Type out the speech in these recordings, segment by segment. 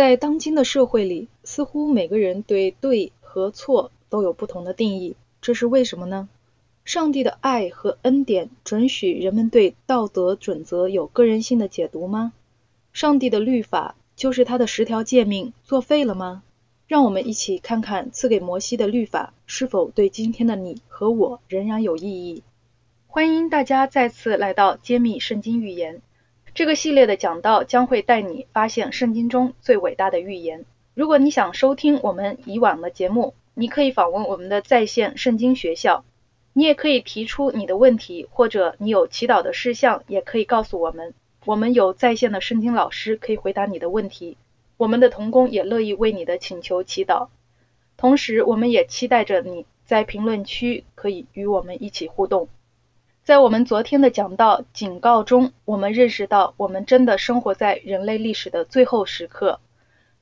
在当今的社会里，似乎每个人对对和错都有不同的定义，这是为什么呢？上帝的爱和恩典准许人们对道德准则有个人性的解读吗？上帝的律法就是他的十条诫命作废了吗？让我们一起看看赐给摩西的律法是否对今天的你和我仍然有意义。欢迎大家再次来到揭秘圣经预言。这个系列的讲道将会带你发现圣经中最伟大的预言。如果你想收听我们以往的节目，你可以访问我们的在线圣经学校。你也可以提出你的问题，或者你有祈祷的事项，也可以告诉我们。我们有在线的圣经老师可以回答你的问题。我们的童工也乐意为你的请求祈祷。同时，我们也期待着你在评论区可以与我们一起互动。在我们昨天的讲到警告中，我们认识到我们真的生活在人类历史的最后时刻。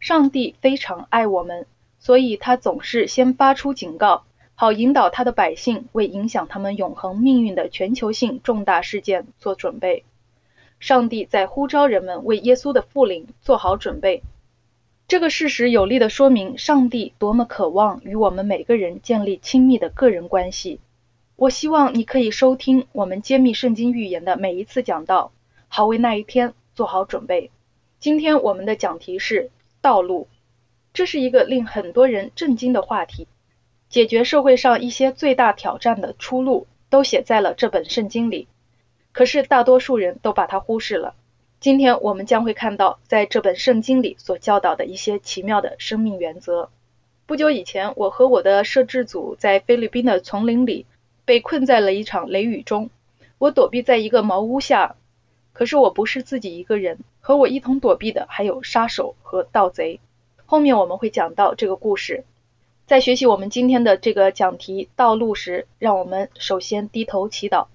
上帝非常爱我们，所以他总是先发出警告，好引导他的百姓为影响他们永恒命运的全球性重大事件做准备。上帝在呼召人们为耶稣的复临做好准备。这个事实有力地说明，上帝多么渴望与我们每个人建立亲密的个人关系。我希望你可以收听我们揭秘圣经预言的每一次讲道，好为那一天做好准备。今天我们的讲题是道路，这是一个令很多人震惊的话题。解决社会上一些最大挑战的出路都写在了这本圣经里，可是大多数人都把它忽视了。今天我们将会看到在这本圣经里所教导的一些奇妙的生命原则。不久以前，我和我的摄制组在菲律宾的丛林里。被困在了一场雷雨中，我躲避在一个茅屋下。可是我不是自己一个人，和我一同躲避的还有杀手和盗贼。后面我们会讲到这个故事。在学习我们今天的这个讲题道路时，让我们首先低头祈祷。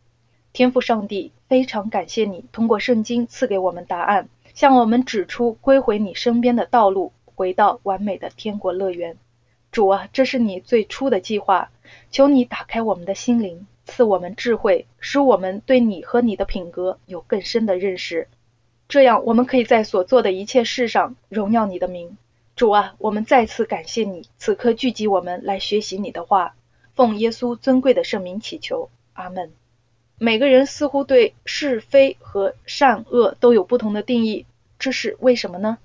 天父上帝，非常感谢你通过圣经赐给我们答案，向我们指出归回你身边的道路，回到完美的天国乐园。主啊，这是你最初的计划。求你打开我们的心灵，赐我们智慧，使我们对你和你的品格有更深的认识。这样，我们可以在所做的一切事上荣耀你的名。主啊，我们再次感谢你，此刻聚集我们来学习你的话。奉耶稣尊贵的圣名祈求，阿门。每个人似乎对是非和善恶都有不同的定义，这是为什么呢？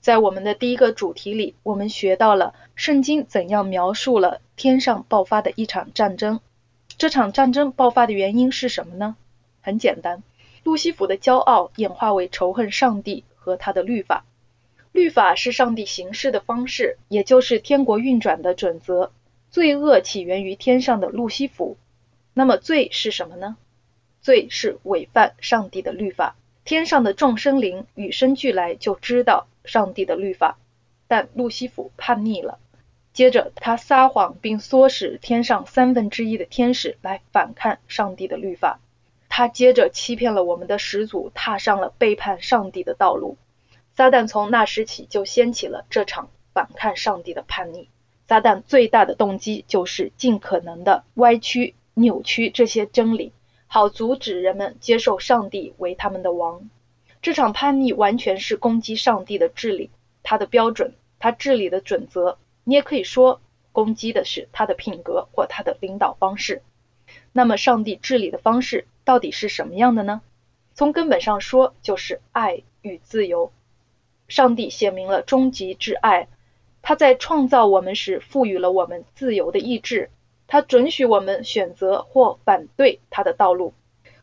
在我们的第一个主题里，我们学到了圣经怎样描述了天上爆发的一场战争。这场战争爆发的原因是什么呢？很简单，路西弗的骄傲演化为仇恨上帝和他的律法。律法是上帝行事的方式，也就是天国运转的准则。罪恶起源于天上的路西弗。那么罪是什么呢？罪是违犯上帝的律法。天上的众生灵与生俱来就知道。上帝的律法，但路西弗叛逆了。接着，他撒谎，并唆使天上三分之一的天使来反抗上帝的律法。他接着欺骗了我们的始祖，踏上了背叛上帝的道路。撒旦从那时起就掀起了这场反抗上帝的叛逆。撒旦最大的动机就是尽可能的歪曲、扭曲这些真理，好阻止人们接受上帝为他们的王。这场叛逆完全是攻击上帝的治理，他的标准，他治理的准则。你也可以说，攻击的是他的品格或他的领导方式。那么，上帝治理的方式到底是什么样的呢？从根本上说，就是爱与自由。上帝写明了终极之爱，他在创造我们时赋予了我们自由的意志，他准许我们选择或反对他的道路。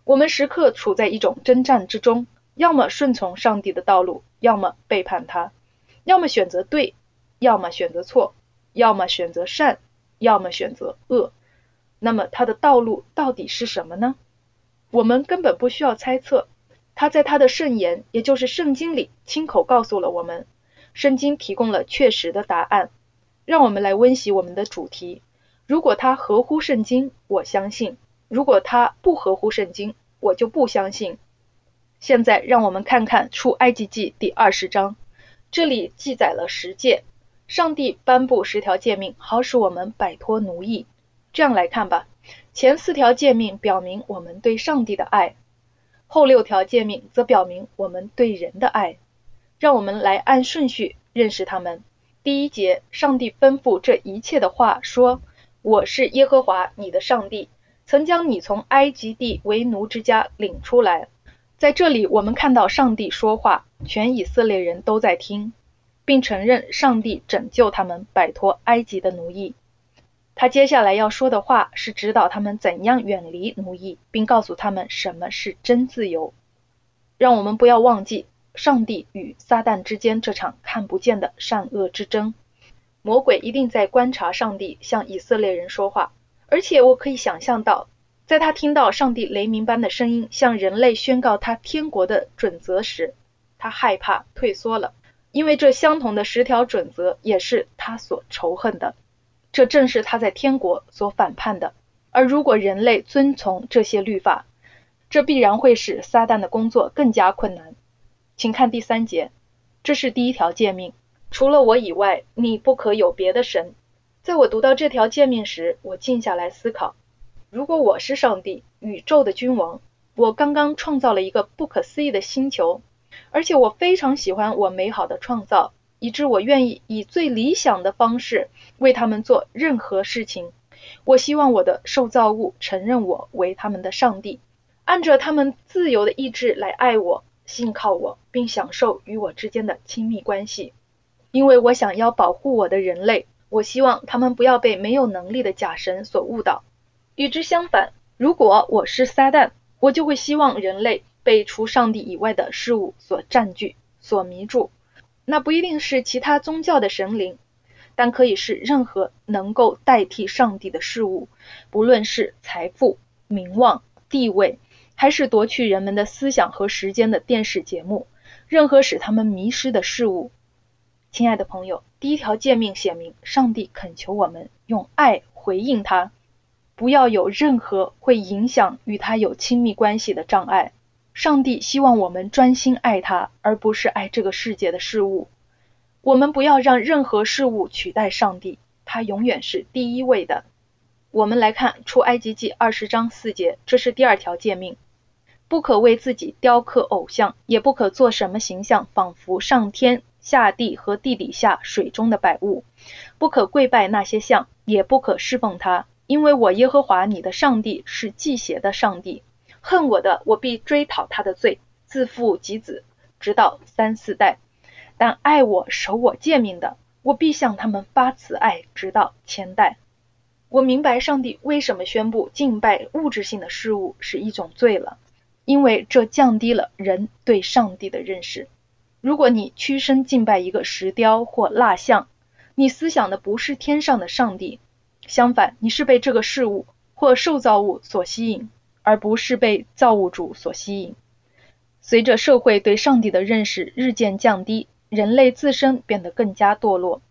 我们时刻处在一种征战之中。要么顺从上帝的道路，要么背叛他；要么选择对，要么选择错；要么选择善，要么选择恶。那么他的道路到底是什么呢？我们根本不需要猜测，他在他的圣言，也就是圣经里亲口告诉了我们。圣经提供了确实的答案。让我们来温习我们的主题：如果他合乎圣经，我相信；如果他不合乎圣经，我就不相信。现在让我们看看出埃及记第二十章，这里记载了十诫，上帝颁布十条诫命，好使我们摆脱奴役。这样来看吧，前四条诫命表明我们对上帝的爱，后六条诫命则表明我们对人的爱。让我们来按顺序认识他们。第一节，上帝吩咐这一切的话说：“我是耶和华你的上帝，曾将你从埃及地为奴之家领出来。”在这里，我们看到上帝说话，全以色列人都在听，并承认上帝拯救他们摆脱埃及的奴役。他接下来要说的话是指导他们怎样远离奴役，并告诉他们什么是真自由。让我们不要忘记上帝与撒旦之间这场看不见的善恶之争。魔鬼一定在观察上帝向以色列人说话，而且我可以想象到。在他听到上帝雷鸣般的声音向人类宣告他天国的准则时，他害怕退缩了，因为这相同的十条准则也是他所仇恨的，这正是他在天国所反叛的。而如果人类遵从这些律法，这必然会使撒旦的工作更加困难。请看第三节，这是第一条诫命：除了我以外，你不可有别的神。在我读到这条诫命时，我静下来思考。如果我是上帝，宇宙的君王，我刚刚创造了一个不可思议的星球，而且我非常喜欢我美好的创造，以致我愿意以最理想的方式为他们做任何事情。我希望我的受造物承认我为他们的上帝，按着他们自由的意志来爱我、信靠我，并享受与我之间的亲密关系。因为我想要保护我的人类，我希望他们不要被没有能力的假神所误导。与之相反，如果我是撒旦，我就会希望人类被除上帝以外的事物所占据、所迷住。那不一定是其他宗教的神灵，但可以是任何能够代替上帝的事物，不论是财富、名望、地位，还是夺去人们的思想和时间的电视节目，任何使他们迷失的事物。亲爱的朋友，第一条诫命写明，上帝恳求我们用爱回应他。不要有任何会影响与他有亲密关系的障碍。上帝希望我们专心爱他，而不是爱这个世界的事物。我们不要让任何事物取代上帝，他永远是第一位的。我们来看出埃及记二十章四节，这是第二条诫命：不可为自己雕刻偶像，也不可做什么形象，仿佛上天下地和地底下水中的百物；不可跪拜那些像，也不可侍奉他。因为我耶和华你的上帝是祭邪的上帝，恨我的，我必追讨他的罪，自父及子，直到三四代；但爱我、守我诫命的，我必向他们发慈爱，直到千代。我明白上帝为什么宣布敬拜物质性的事物是一种罪了，因为这降低了人对上帝的认识。如果你屈身敬拜一个石雕或蜡像，你思想的不是天上的上帝。相反，你是被这个事物或受造物所吸引，而不是被造物主所吸引。随着社会对上帝的认识日渐降低，人类自身变得更加堕落。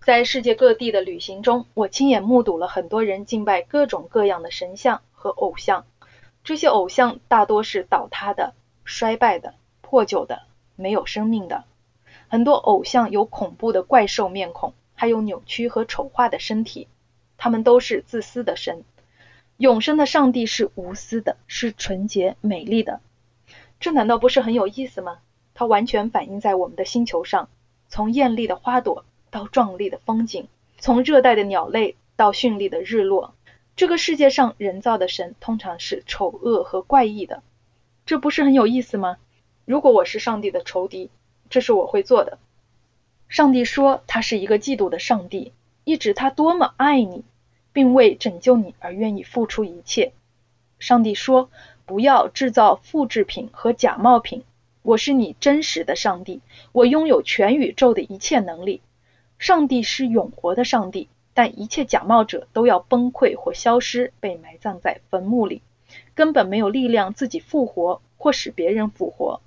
在世界各地的旅行中，我亲眼目睹了很多人敬拜各种各样的神像和偶像。这些偶像大多是倒塌的、衰败的、破旧的、没有生命的。很多偶像有恐怖的怪兽面孔，还有扭曲和丑化的身体。他们都是自私的神，永生的上帝是无私的，是纯洁美丽的。这难道不是很有意思吗？它完全反映在我们的星球上，从艳丽的花朵到壮丽的风景，从热带的鸟类到绚丽的日落。这个世界上人造的神通常是丑恶和怪异的，这不是很有意思吗？如果我是上帝的仇敌，这是我会做的。上帝说他是一个嫉妒的上帝。一指他多么爱你，并为拯救你而愿意付出一切。上帝说：“不要制造复制品和假冒品。我是你真实的上帝，我拥有全宇宙的一切能力。上帝是永活的上帝，但一切假冒者都要崩溃或消失，被埋葬在坟墓里，根本没有力量自己复活或使别人复活。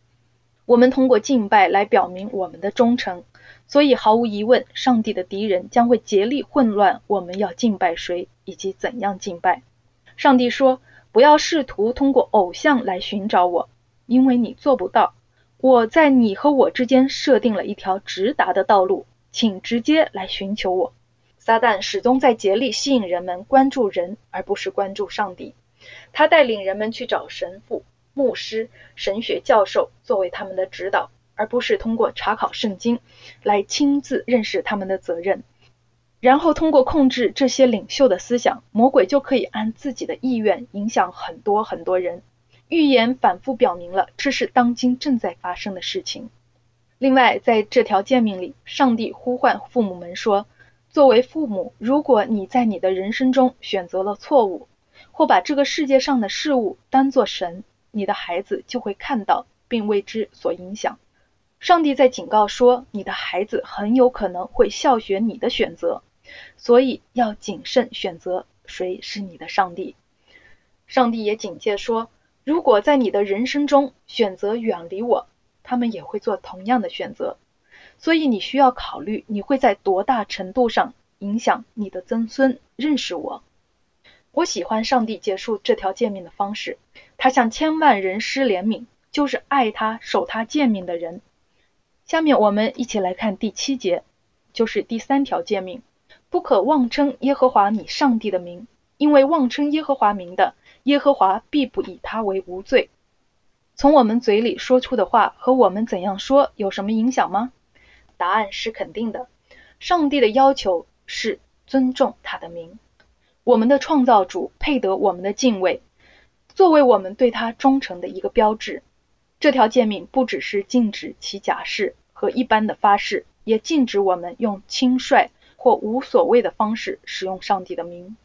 我们通过敬拜来表明我们的忠诚。”所以，毫无疑问，上帝的敌人将会竭力混乱我们要敬拜谁以及怎样敬拜。上帝说：“不要试图通过偶像来寻找我，因为你做不到。我在你和我之间设定了一条直达的道路，请直接来寻求我。”撒旦始终在竭力吸引人们关注人，而不是关注上帝。他带领人们去找神父、牧师、神学教授作为他们的指导。而不是通过查考圣经来亲自认识他们的责任。然后通过控制这些领袖的思想，魔鬼就可以按自己的意愿影响很多很多人。预言反复表明了这是当今正在发生的事情。另外，在这条诫命里，上帝呼唤父母们说：“作为父母，如果你在你的人生中选择了错误，或把这个世界上的事物当作神，你的孩子就会看到并为之所影响。”上帝在警告说：“你的孩子很有可能会效学你的选择。”所以要谨慎选择谁是你的上帝。上帝也警戒说，如果在你的人生中选择远离我，他们也会做同样的选择。所以你需要考虑，你会在多大程度上影响你的曾孙认识我。我喜欢上帝结束这条诫命的方式，他向千万人施怜悯，就是爱他、守他诫命的人。下面我们一起来看第七节，就是第三条诫命。不可妄称耶和华你上帝的名，因为妄称耶和华名的，耶和华必不以他为无罪。从我们嘴里说出的话和我们怎样说有什么影响吗？答案是肯定的。上帝的要求是尊重他的名，我们的创造主配得我们的敬畏，作为我们对他忠诚的一个标志。这条诫命不只是禁止其假释和一般的发誓，也禁止我们用轻率。或无所谓的方式使用上帝的名。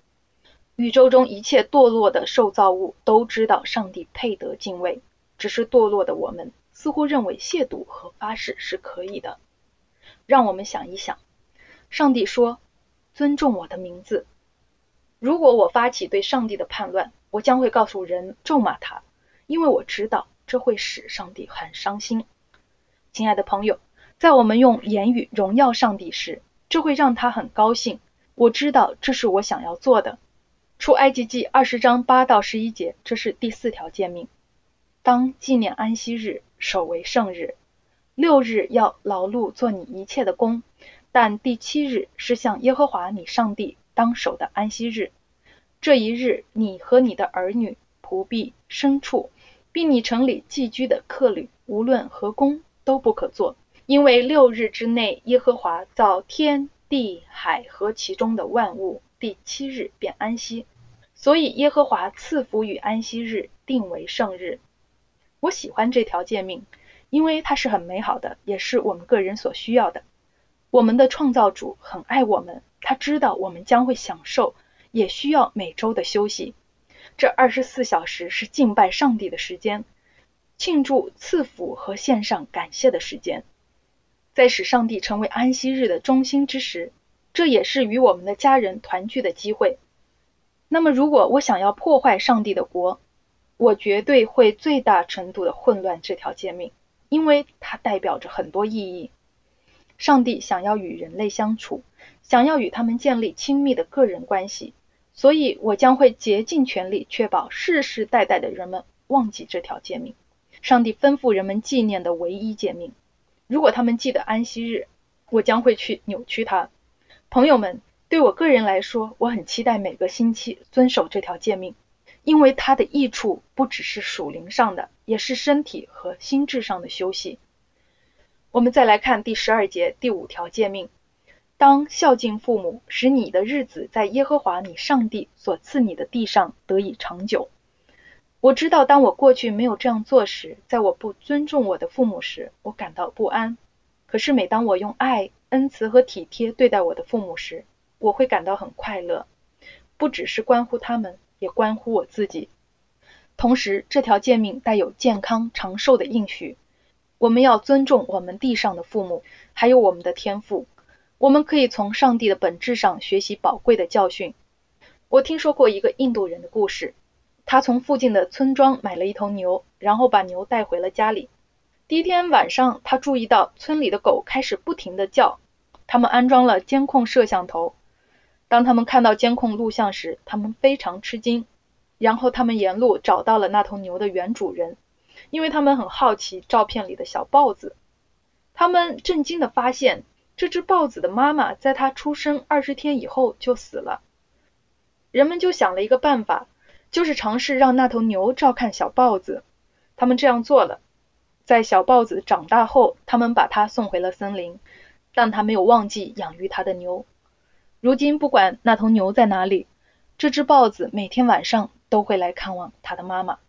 宇宙中一切堕落的受造物都知道上帝配得敬畏，只是堕落的我们似乎认为亵渎和发誓是可以的。让我们想一想，上帝说：“尊重我的名字。”如果我发起对上帝的叛乱，我将会告诉人咒骂他，因为我知道这会使上帝很伤心。亲爱的朋友，在我们用言语荣耀上帝时，这会让他很高兴。我知道这是我想要做的。出埃及记二十章八到十一节，这是第四条诫命：当纪念安息日，守为圣日。六日要劳碌做你一切的工，但第七日是向耶和华你上帝当守的安息日。这一日，你和你的儿女、仆婢、牲畜，并你城里寄居的客旅，无论何工都不可做。因为六日之内，耶和华造天地海和其中的万物，第七日便安息，所以耶和华赐福与安息日，定为圣日。我喜欢这条诫命，因为它是很美好的，也是我们个人所需要的。我们的创造主很爱我们，他知道我们将会享受，也需要每周的休息。这二十四小时是敬拜上帝的时间，庆祝赐福和献上感谢的时间。在使上帝成为安息日的中心之时，这也是与我们的家人团聚的机会。那么，如果我想要破坏上帝的国，我绝对会最大程度的混乱这条诫命，因为它代表着很多意义。上帝想要与人类相处，想要与他们建立亲密的个人关系，所以我将会竭尽全力确保世世代代的人们忘记这条诫命。上帝吩咐人们纪念的唯一诫命。如果他们记得安息日，我将会去扭曲它。朋友们，对我个人来说，我很期待每个星期遵守这条诫命，因为它的益处不只是属灵上的，也是身体和心智上的休息。我们再来看第十二节第五条诫命：当孝敬父母，使你的日子在耶和华你上帝所赐你的地上得以长久。我知道，当我过去没有这样做时，在我不尊重我的父母时，我感到不安。可是每当我用爱、恩慈和体贴对待我的父母时，我会感到很快乐。不只是关乎他们，也关乎我自己。同时，这条诫命带有健康长寿的应许。我们要尊重我们地上的父母，还有我们的天赋。我们可以从上帝的本质上学习宝贵的教训。我听说过一个印度人的故事。他从附近的村庄买了一头牛，然后把牛带回了家里。第一天晚上，他注意到村里的狗开始不停地叫。他们安装了监控摄像头。当他们看到监控录像时，他们非常吃惊。然后他们沿路找到了那头牛的原主人，因为他们很好奇照片里的小豹子。他们震惊地发现，这只豹子的妈妈在它出生二十天以后就死了。人们就想了一个办法。就是尝试让那头牛照看小豹子，他们这样做了。在小豹子长大后，他们把它送回了森林，但他没有忘记养育他的牛。如今，不管那头牛在哪里，这只豹子每天晚上都会来看望它的妈妈。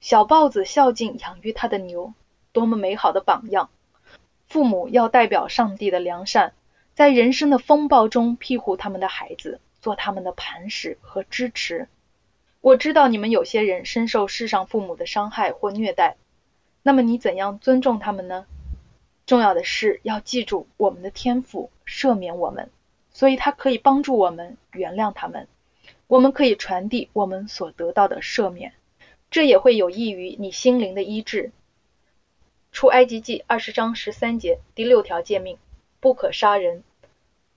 小豹子孝敬养育它的牛，多么美好的榜样！父母要代表上帝的良善，在人生的风暴中庇护他们的孩子，做他们的磐石和支持。我知道你们有些人深受世上父母的伤害或虐待。那么你怎样尊重他们呢？重要的是要记住我们的天赋赦免我们，所以他可以帮助我们原谅他们。我们可以传递我们所得到的赦免，这也会有益于你心灵的医治。出埃及记二十章十三节第六条诫命：不可杀人。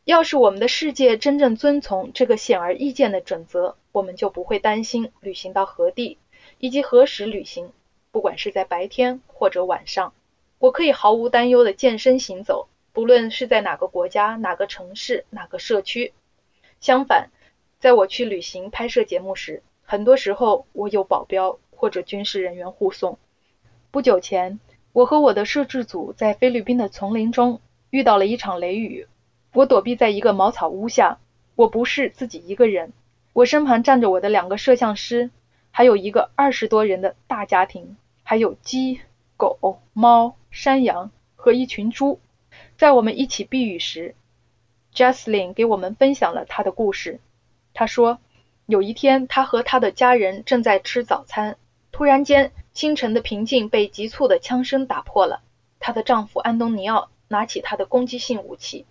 要是我们的世界真正遵从这个显而易见的准则，我们就不会担心旅行到何地以及何时旅行。不管是在白天或者晚上，我可以毫无担忧的健身行走，不论是在哪个国家、哪个城市、哪个社区。相反，在我去旅行拍摄节目时，很多时候我有保镖或者军事人员护送。不久前，我和我的摄制组在菲律宾的丛林中遇到了一场雷雨，我躲避在一个茅草屋下。我不是自己一个人，我身旁站着我的两个摄像师，还有一个二十多人的大家庭。还有鸡、狗、猫、山羊和一群猪。在我们一起避雨时 j a s l y n 给我们分享了他的故事。他说，有一天，他和他的家人正在吃早餐，突然间，清晨的平静被急促的枪声打破了。她的丈夫安东尼奥拿起他的攻击性武器。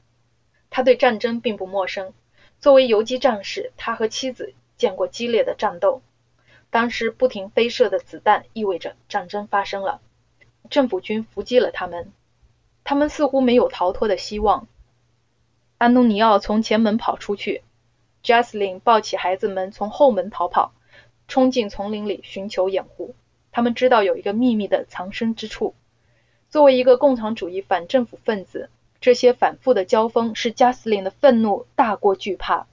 他对战争并不陌生。作为游击战士，他和妻子见过激烈的战斗。当时不停飞射的子弹意味着战争发生了，政府军伏击了他们，他们似乎没有逃脱的希望。安东尼奥从前门跑出去 j a s l y n 抱起孩子们从后门逃跑，冲进丛林里寻求掩护。他们知道有一个秘密的藏身之处。作为一个共产主义反政府分子，这些反复的交锋使加斯林的愤怒大过惧怕。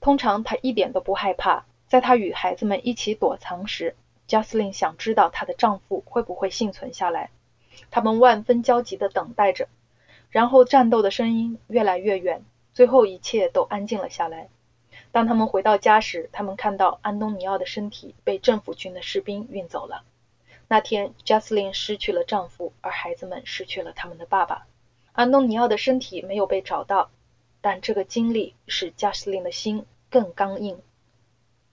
通常他一点都不害怕。在她与孩子们一起躲藏时加斯林想知道她的丈夫会不会幸存下来。他们万分焦急地等待着，然后战斗的声音越来越远，最后一切都安静了下来。当他们回到家时，他们看到安东尼奥的身体被政府军的士兵运走了。那天，Jocelyn 失去了丈夫，而孩子们失去了他们的爸爸。安东尼奥的身体没有被找到，但这个经历使 Jocelyn 的心更刚硬。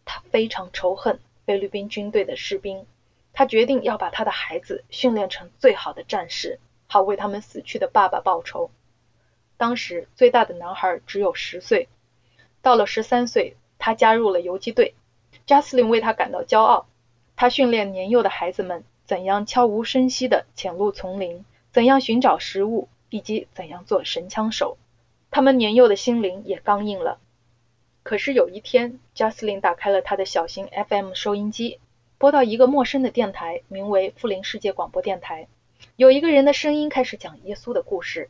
他非常仇恨菲律宾军队的士兵，他决定要把他的孩子训练成最好的战士，好为他们死去的爸爸报仇。当时最大的男孩只有十岁，到了十三岁，他加入了游击队。贾斯林为他感到骄傲。他训练年幼的孩子们怎样悄无声息地潜入丛林，怎样寻找食物，以及怎样做神枪手。他们年幼的心灵也刚硬了。可是有一天，j 斯琳打开了他的小型 FM 收音机，播到一个陌生的电台，名为富林世界广播电台。有一个人的声音开始讲耶稣的故事。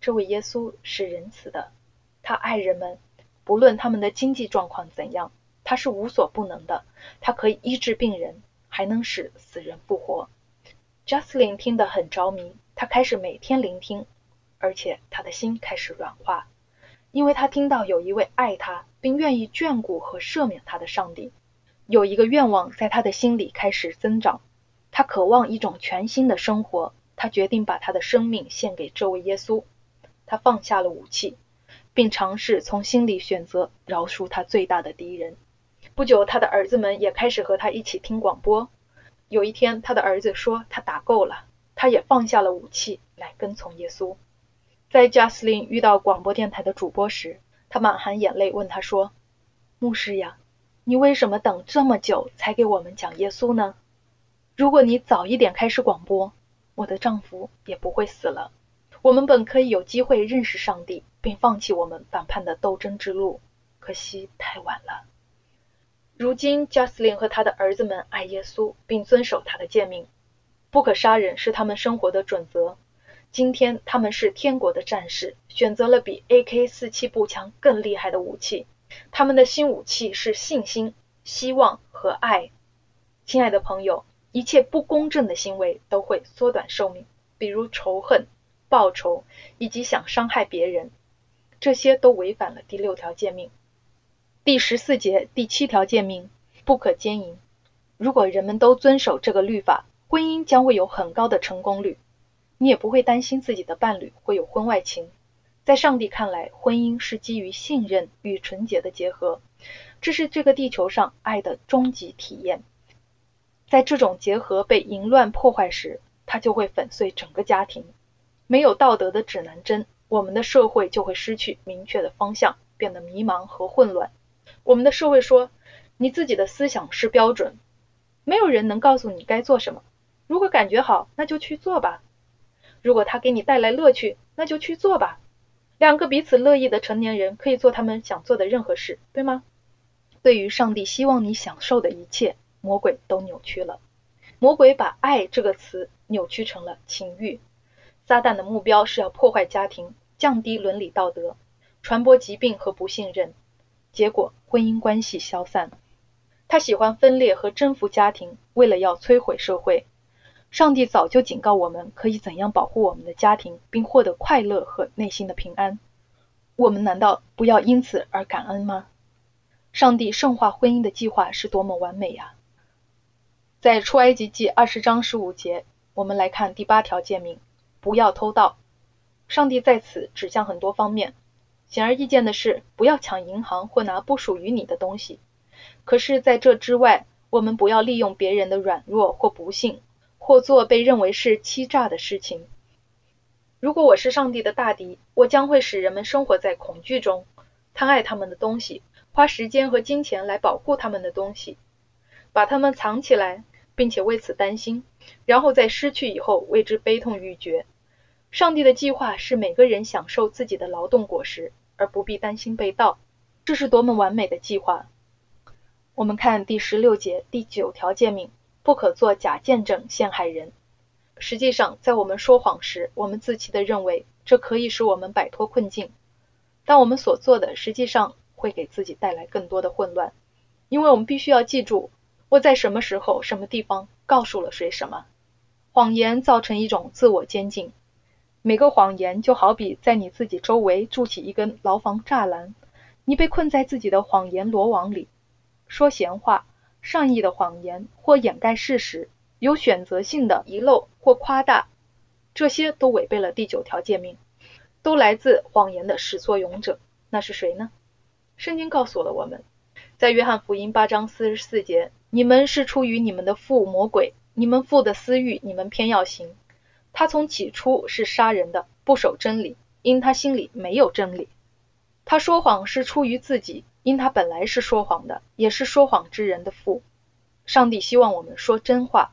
这位耶稣是仁慈的，他爱人们，不论他们的经济状况怎样，他是无所不能的。他可以医治病人，还能使死人复活。j 斯琳听得很着迷，他开始每天聆听，而且他的心开始软化。因为他听到有一位爱他并愿意眷顾和赦免他的上帝，有一个愿望在他的心里开始增长。他渴望一种全新的生活，他决定把他的生命献给这位耶稣。他放下了武器，并尝试从心里选择饶恕他最大的敌人。不久，他的儿子们也开始和他一起听广播。有一天，他的儿子说他打够了，他也放下了武器来跟从耶稣。在贾斯林遇到广播电台的主播时，他满含眼泪问他说：“牧师呀，你为什么等这么久才给我们讲耶稣呢？如果你早一点开始广播，我的丈夫也不会死了。我们本可以有机会认识上帝，并放弃我们反叛的斗争之路，可惜太晚了。如今，贾斯林和他的儿子们爱耶稣，并遵守他的诫命，不可杀人是他们生活的准则。”今天他们是天国的战士，选择了比 AK-47 步枪更厉害的武器。他们的新武器是信心、希望和爱。亲爱的朋友，一切不公正的行为都会缩短寿命，比如仇恨、报仇以及想伤害别人，这些都违反了第六条诫命。第十四节第七条诫命不可奸淫。如果人们都遵守这个律法，婚姻将会有很高的成功率，你也不会担心自己的伴侣会有婚外情。在上帝看来，婚姻是基于信任与纯洁的结合，这是这个地球上爱的终极体验。在这种结合被淫乱破坏时，它就会粉碎整个家庭。没有道德的指南针，我们的社会就会失去明确的方向，变得迷茫和混乱。我们的社会说，你自己的思想是标准，没有人能告诉你该做什么。如果感觉好，那就去做吧；如果它给你带来乐趣，那就去做吧。两个彼此乐意的成年人可以做他们想做的任何事，对吗？对于上帝希望你享受的一切。魔鬼都扭曲了，魔鬼把“爱”这个词扭曲成了情欲。撒旦的目标是要破坏家庭，降低伦理道德，传播疾病和不信任，结果婚姻关系消散。他喜欢分裂和征服家庭，为了要摧毁社会。上帝早就警告我们，可以怎样保护我们的家庭，并获得快乐和内心的平安。我们难道不要因此而感恩吗？上帝圣化婚姻的计划是多么完美呀！在出埃及记二十章十五节，我们来看第八条诫命：不要偷盗。上帝在此指向很多方面。显而易见的是，不要抢银行或拿不属于你的东西。可是，在这之外，我们不要利用别人的软弱或不幸，或做被认为是欺诈的事情。如果我是上帝的大敌，我将会使人们生活在恐惧中，贪爱他们的东西，花时间和金钱来保护他们的东西，把他们藏起来。并且为此担心，然后在失去以后为之悲痛欲绝。上帝的计划是每个人享受自己的劳动果实，而不必担心被盗。这是多么完美的计划！我们看第十六节第九条诫命：不可做假见证陷害人。实际上，在我们说谎时，我们自欺地认为这可以使我们摆脱困境，但我们所做的实际上会给自己带来更多的混乱，因为我们必须要记住。我在什么时候、什么地方告诉了谁什么？谎言造成一种自我监禁。每个谎言就好比在你自己周围筑起一根牢房栅栏，你被困在自己的谎言罗网里。说闲话、善意的谎言或掩盖事实、有选择性的遗漏或夸大，这些都违背了第九条诫命，都来自谎言的始作俑者。那是谁呢？圣经告诉了我们，在约翰福音八章四十四节。你们是出于你们的父魔鬼，你们父的私欲，你们偏要行。他从起初是杀人的，不守真理，因他心里没有真理。他说谎是出于自己，因他本来是说谎的，也是说谎之人的父。上帝希望我们说真话，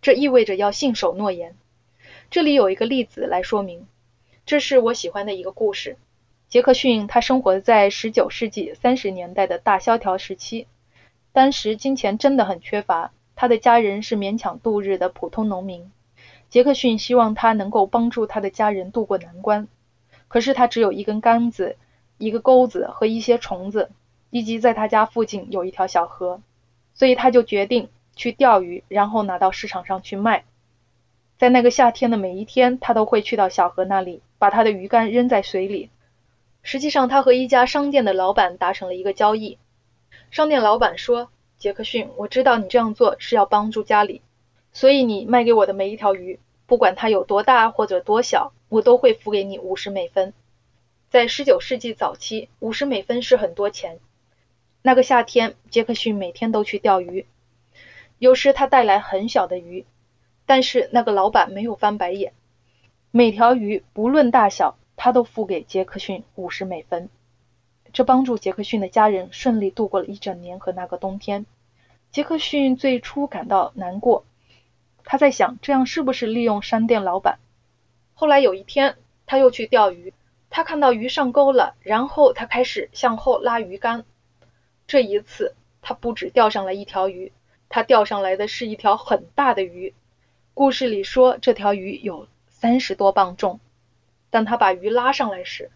这意味着要信守诺言。这里有一个例子来说明，这是我喜欢的一个故事。杰克逊他生活在十九世纪三十年代的大萧条时期。当时金钱真的很缺乏，他的家人是勉强度日的普通农民。杰克逊希望他能够帮助他的家人渡过难关，可是他只有一根杆子、一个钩子和一些虫子，以及在他家附近有一条小河，所以他就决定去钓鱼，然后拿到市场上去卖。在那个夏天的每一天，他都会去到小河那里，把他的鱼竿扔在水里。实际上，他和一家商店的老板达成了一个交易。商店老板说：“杰克逊，我知道你这样做是要帮助家里，所以你卖给我的每一条鱼，不管它有多大或者多小，我都会付给你五十美分。”在十九世纪早期，五十美分是很多钱。那个夏天，杰克逊每天都去钓鱼，有时他带来很小的鱼，但是那个老板没有翻白眼，每条鱼不论大小，他都付给杰克逊五十美分。这帮助杰克逊的家人顺利度过了一整年和那个冬天。杰克逊最初感到难过，他在想这样是不是利用商店老板。后来有一天，他又去钓鱼，他看到鱼上钩了，然后他开始向后拉鱼竿。这一次，他不止钓上来一条鱼，他钓上来的是一条很大的鱼。故事里说这条鱼有三十多磅重。当他把鱼拉上来时，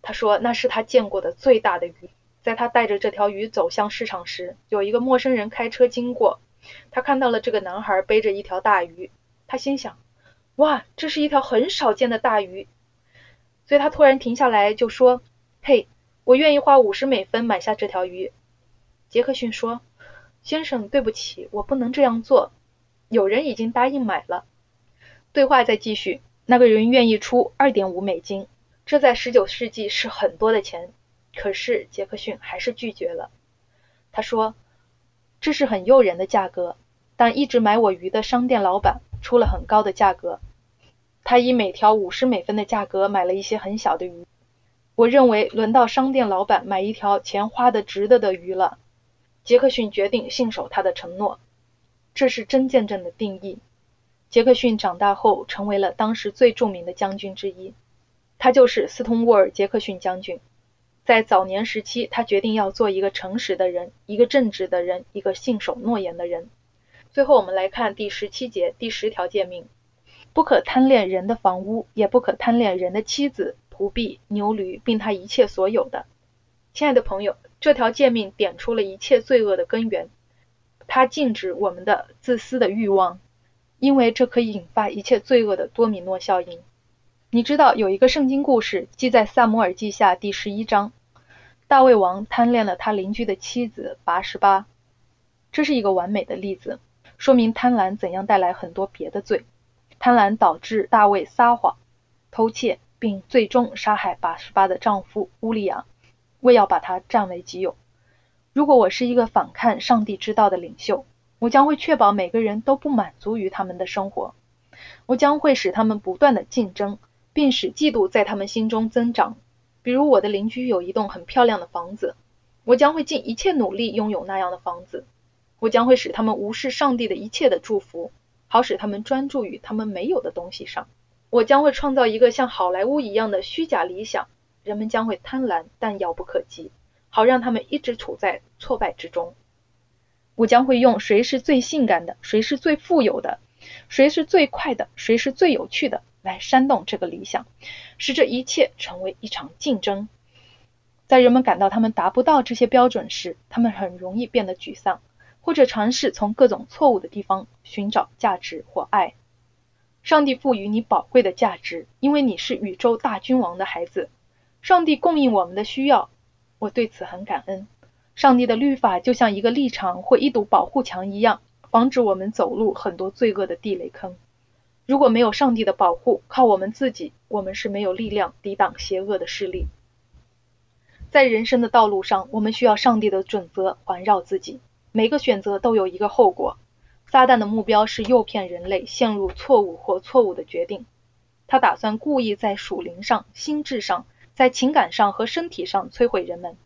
他说：“那是他见过的最大的鱼。”在他带着这条鱼走向市场时，有一个陌生人开车经过。他看到了这个男孩背着一条大鱼，他心想：哇，这是一条很少见的大鱼。所以他突然停下来就说：“嘿，我愿意花五十美分买下这条鱼。”杰克逊说：“先生，对不起，我不能这样做。有人已经答应买了。”对话再继续，那个人愿意出二点五美金，这在十九世纪是很多的钱。可是杰克逊还是拒绝了。他说：“这是很诱人的价格，但一直买我鱼的商店老板出了很高的价格。他以每条五十美分的价格买了一些很小的鱼。我认为轮到商店老板买一条钱花的值得的鱼了。”杰克逊决定信守他的承诺。这是真见证的定义。杰克逊长大后成为了当时最著名的将军之一，他就是斯通沃尔·杰克逊将军。在早年时期，他决定要做一个诚实的人，一个正直的人，一个信守诺言的人。最后，我们来看第十七节第十条诫命：不可贪恋人的房屋，也不可贪恋人的妻子、仆婢、牛驴，并他一切所有的。亲爱的朋友，这条诫命点出了一切罪恶的根源，它禁止我们的自私的欲望，因为这可以引发一切罪恶的多米诺效应。你知道有一个圣经故事记在《萨摩尔记下》第十一章。大卫王贪恋了他邻居的妻子拔十八，这是一个完美的例子，说明贪婪怎样带来很多别的罪。贪婪导致大卫撒谎、偷窃，并最终杀害拔十八的丈夫乌利亚，为要把他占为己有。如果我是一个反抗上帝之道的领袖，我将会确保每个人都不满足于他们的生活，我将会使他们不断的竞争，并使嫉妒在他们心中增长。比如我的邻居有一栋很漂亮的房子，我将会尽一切努力拥有那样的房子。我将会使他们无视上帝的一切的祝福，好使他们专注于他们没有的东西上。我将会创造一个像好莱坞一样的虚假理想，人们将会贪婪但遥不可及，好让他们一直处在挫败之中。我将会用谁是最性感的，谁是最富有的，谁是最快的，谁是最有趣的。来煽动这个理想，使这一切成为一场竞争。在人们感到他们达不到这些标准时，他们很容易变得沮丧，或者尝试从各种错误的地方寻找价值或爱。上帝赋予你宝贵的价值，因为你是宇宙大君王的孩子。上帝供应我们的需要，我对此很感恩。上帝的律法就像一个立场或一堵保护墙一样，防止我们走入很多罪恶的地雷坑。如果没有上帝的保护，靠我们自己，我们是没有力量抵挡邪恶的势力。在人生的道路上，我们需要上帝的准则环绕自己。每个选择都有一个后果。撒旦的目标是诱骗人类陷入错误或错误的决定。他打算故意在属灵上、心智上、在情感上和身体上摧毁人们。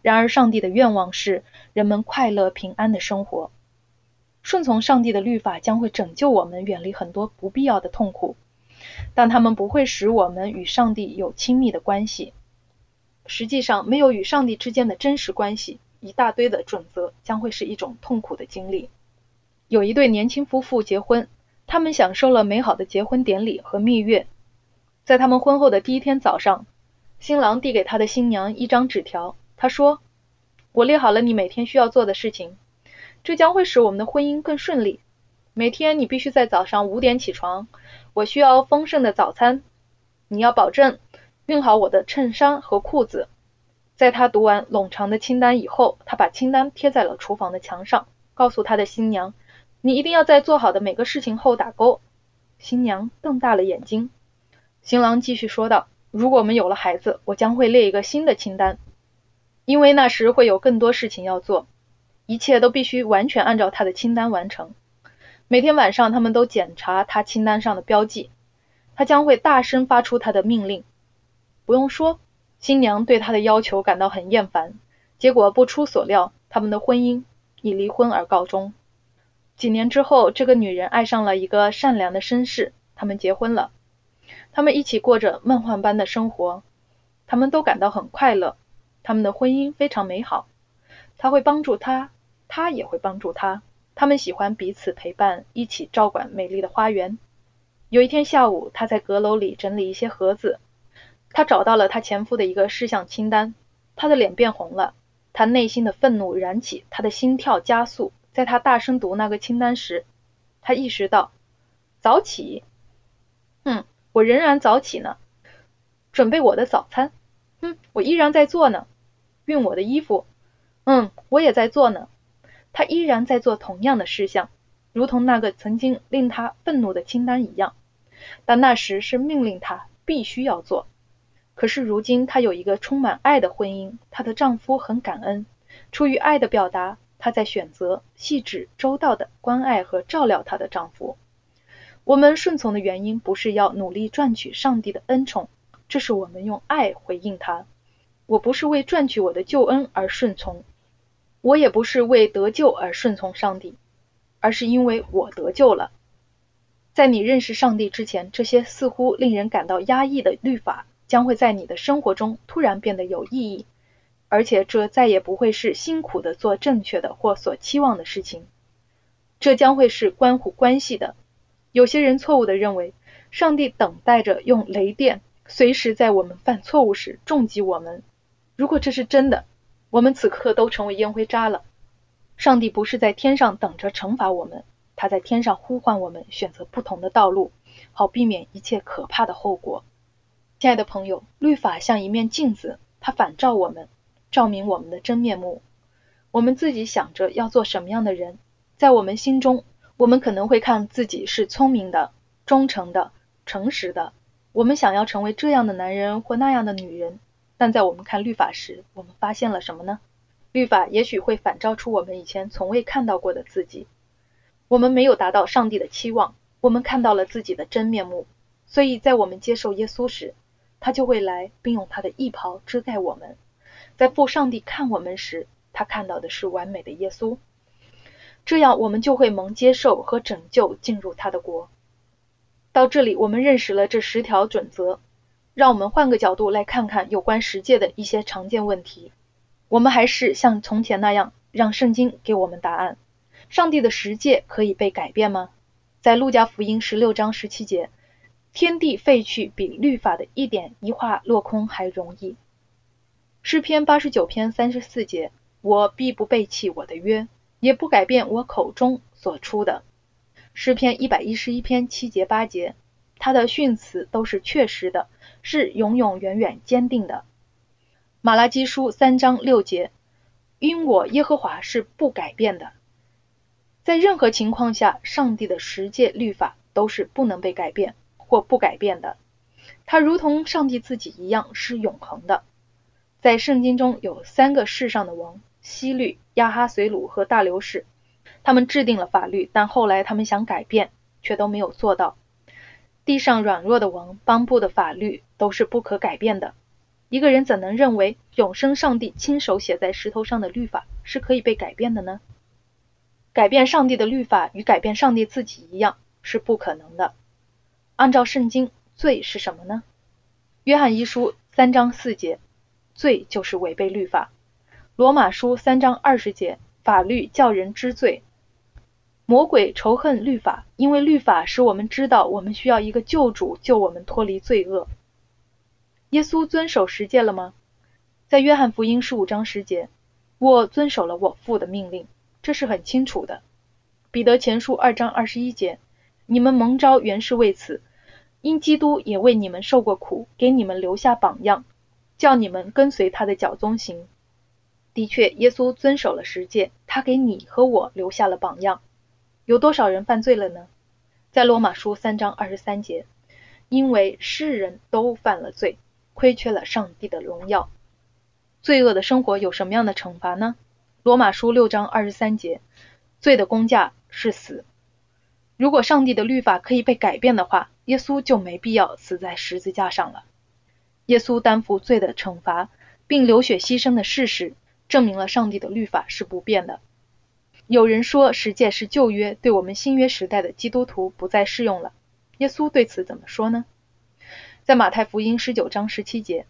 然而，上帝的愿望是人们快乐平安的生活。顺从上帝的律法将会拯救我们远离很多不必要的痛苦，但他们不会使我们与上帝有亲密的关系。实际上，没有与上帝之间的真实关系，一大堆的准则将会是一种痛苦的经历。有一对年轻夫妇结婚，他们享受了美好的结婚典礼和蜜月。在他们婚后的第一天早上，新郎递给他的新娘一张纸条，他说：“我列好了你每天需要做的事情。”这将会使我们的婚姻更顺利。每天你必须在早上五点起床。我需要丰盛的早餐。你要保证熨好我的衬衫和裤子。在他读完冗长的清单以后，他把清单贴在了厨房的墙上，告诉他的新娘：“你一定要在做好的每个事情后打勾。”新娘瞪大了眼睛。新郎继续说道：“如果我们有了孩子，我将会列一个新的清单，因为那时会有更多事情要做。”一切都必须完全按照他的清单完成。每天晚上，他们都检查他清单上的标记。他将会大声发出他的命令。不用说，新娘对他的要求感到很厌烦。结果不出所料，他们的婚姻以离婚而告终。几年之后，这个女人爱上了一个善良的绅士，他们结婚了。他们一起过着梦幻般的生活，他们都感到很快乐。他们的婚姻非常美好。他会帮助他。他也会帮助他。他们喜欢彼此陪伴，一起照管美丽的花园。有一天下午，他在阁楼里整理一些盒子，他找到了他前夫的一个事项清单。他的脸变红了，他内心的愤怒燃起，他的心跳加速，在他大声读那个清单时，他意识到早起，嗯，我仍然早起呢。准备我的早餐，嗯，我依然在做呢。熨我的衣服，嗯，我也在做呢。他依然在做同样的事项，如同那个曾经令他愤怒的清单一样，但那时是命令他必须要做。可是如今她有一个充满爱的婚姻，她的丈夫很感恩，出于爱的表达，她在选择细致周到的关爱和照料她的丈夫。我们顺从的原因不是要努力赚取上帝的恩宠，这是我们用爱回应他。我不是为赚取我的救恩而顺从，我也不是为得救而顺从上帝，而是因为我得救了。在你认识上帝之前，这些似乎令人感到压抑的律法。将会在你的生活中突然变得有意义，而且这再也不会是辛苦的做正确的或所期望的事情。这将会是关乎关系的。有些人错误的认为，上帝等待着用雷电，随时在我们犯错误时重击我们。如果这是真的，我们此刻都成为烟灰渣了。上帝不是在天上等着惩罚我们，他在天上呼唤我们选择不同的道路，好避免一切可怕的后果。亲爱的朋友，律法像一面镜子，它反照我们，照明我们的真面目。我们自己想着要做什么样的人，在我们心中，我们可能会看自己是聪明的、忠诚的、诚实的。我们想要成为这样的男人或那样的女人，但在我们看律法时，我们发现了什么呢？律法也许会反照出我们以前从未看到过的自己。我们没有达到上帝的期望，我们看到了自己的真面目。所以在我们接受耶稣时，他就会来，并用他的衣袍遮盖我们。在父上帝看我们时，他看到的是完美的耶稣。这样，我们就会蒙接受和拯救，进入他的国。到这里，我们认识了这十条准则。让我们换个角度来看看有关十诫的一些常见问题。我们还是像从前那样，让圣经给我们答案。上帝的十诫可以被改变吗？在路加福音十六章十七节。天地废去，比律法的一点一画落空还容易。诗篇八十九篇三十四节：我必不背弃我的约，也不改变我口中所出的。诗篇一百一十一篇七节八节：他的训词都是确实的，是永永远远坚定的。马拉基书三章六节：因我耶和华是不改变的。在任何情况下，上帝的十诫律法都是不能被改变。或不改变的，它如同上帝自己一样是永恒的。在圣经中有三个世上的王：希律、亚哈随鲁和大流士。他们制定了法律，但后来他们想改变，却都没有做到。地上软弱的王颁布的法律都是不可改变的。一个人怎能认为永生上帝亲手写在石头上的律法是可以被改变的呢？改变上帝的律法与改变上帝自己一样是不可能的。按照圣经，罪是什么呢？约翰一书三章四节，罪就是违背律法。罗马书三章二十节，法律叫人知罪。魔鬼仇恨律法，因为律法使我们知道我们需要一个救主救我们脱离罪恶。耶稣遵守十诫了吗？在约翰福音十五章十节，我遵守了我父的命令，这是很清楚的。彼得前书二章二十一节，你们蒙召原是为此。因基督也为你们受过苦，给你们留下榜样，叫你们跟随他的脚踪行。的确，耶稣遵守了十诫，他给你和我留下了榜样。有多少人犯罪了呢？在罗马书三章二十三节，因为世人都犯了罪，亏缺了上帝的荣耀。罪恶的生活有什么样的惩罚呢？罗马书六章二十三节，罪的工价是死。如果上帝的律法可以被改变的话，耶稣就没必要死在十字架上了。耶稣担负罪的惩罚，并流血牺牲的事实，证明了上帝的律法是不变的。有人说十诫是旧约，对我们新约时代的基督徒不再适用了。耶稣对此怎么说呢？在马太福音十九章十七节，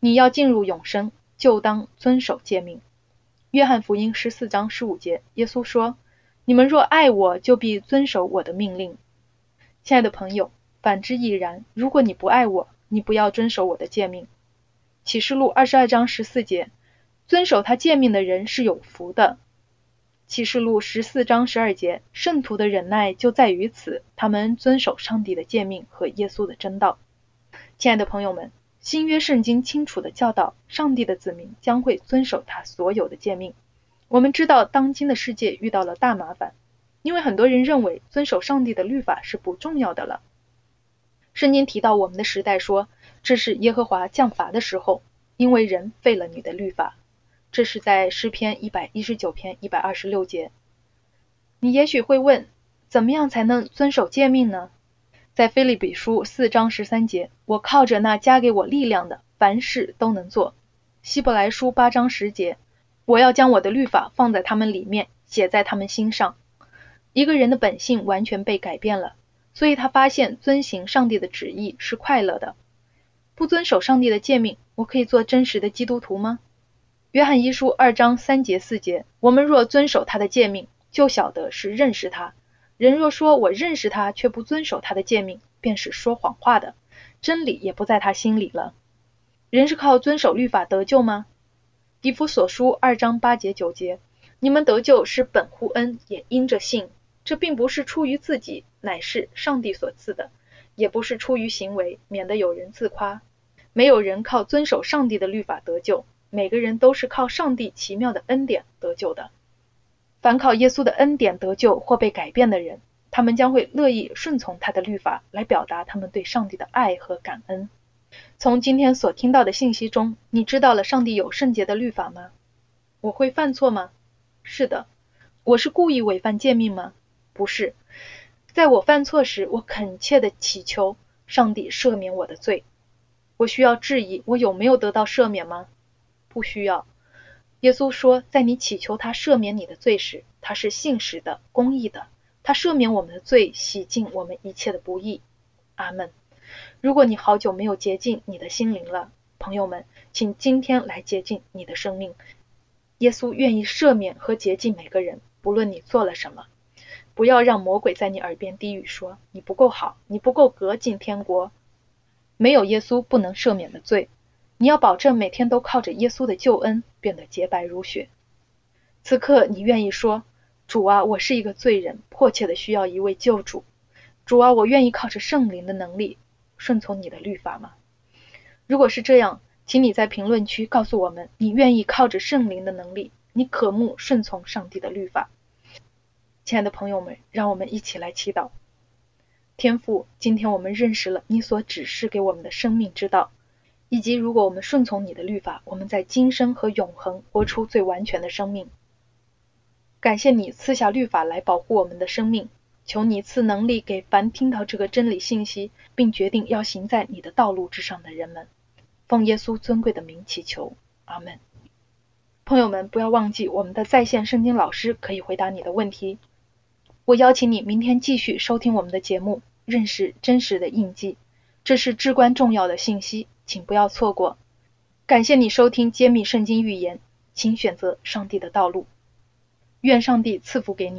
你要进入永生，就当遵守诫命。约翰福音十四章十五节，耶稣说。你们若爱我，就必遵守我的命令。亲爱的朋友，反之亦然。如果你不爱我，你不要遵守我的诫命。启示录二十二章十四节，遵守他诫命的人是有福的。启示录十四章十二节，圣徒的忍耐就在于此，他们遵守上帝的诫命和耶稣的真道。亲爱的朋友们，新约圣经清楚的教导，上帝的子民将会遵守他所有的诫命。我们知道，当今的世界遇到了大麻烦，因为很多人认为遵守上帝的律法是不重要的了。圣经提到我们的时代说，这是耶和华降罚的时候，因为人废了你的律法。这是在诗篇一百一十九篇一百二十六节。你也许会问，怎么样才能遵守诫命呢？在菲利比书四章十三节，我靠着那加给我力量的，凡事都能做。希伯来书八章十节，我要将我的律法放在他们里面，写在他们心上。一个人的本性完全被改变了，所以他发现遵行上帝的旨意是快乐的。不遵守上帝的诫命，我可以做真实的基督徒吗？约翰一书二章三节四节，我们若遵守他的诫命，就晓得是认识他。人若说我认识他，却不遵守他的诫命，便是说谎话的，真理也不在他心里了。人是靠遵守律法得救吗？以弗所书二章八节九节，你们得救是本乎恩，也因着信。这并不是出于自己，乃是上帝所赐的；也不是出于行为，免得有人自夸。没有人靠遵守上帝的律法得救。每个人都是靠上帝奇妙的恩典得救的。凡靠耶稣的恩典得救或被改变的人，他们将会乐意顺从他的律法，来表达他们对上帝的爱和感恩。从今天所听到的信息中，你知道了上帝有圣洁的律法吗？我会犯错吗？是的。我是故意违反诫命吗？不是。在我犯错时，我恳切的祈求上帝赦免我的罪。我需要质疑我有没有得到赦免吗？不需要。耶稣说，在你祈求他赦免你的罪时，他是信实的、公义的，他赦免我们的罪，洗净我们一切的不义。阿门。如果你好久没有洁净你的心灵了，朋友们，请今天来洁净你的生命。耶稣愿意赦免和洁净每个人，不论你做了什么。不要让魔鬼在你耳边低语说你不够好，你不够格进天国。没有耶稣不能赦免的罪。你要保证每天都靠着耶稣的救恩变得洁白如雪。此刻，你愿意说：“主啊，我是一个罪人，迫切的需要一位救主。主啊，我愿意靠着圣灵的能力顺从你的律法吗？”如果是这样，请你在评论区告诉我们，你愿意靠着圣灵的能力，你渴慕顺从上帝的律法。亲爱的朋友们，让我们一起来祈祷。天父，今天我们认识了你所指示给我们的生命之道。以及，如果我们顺从你的律法，我们在今生和永恒活出最完全的生命。感谢你赐下律法来保护我们的生命，求你赐能力给凡听到这个真理信息，并决定要行在你的道路之上的人们。奉耶稣尊贵的名祈求，阿门。朋友们，不要忘记我们的在线圣经老师可以回答你的问题。我邀请你明天继续收听我们的节目，认识真实的印记，这是至关重要的信息。请不要错过！感谢你收听揭秘圣经预言，请选择上帝的道路。愿上帝赐福给你。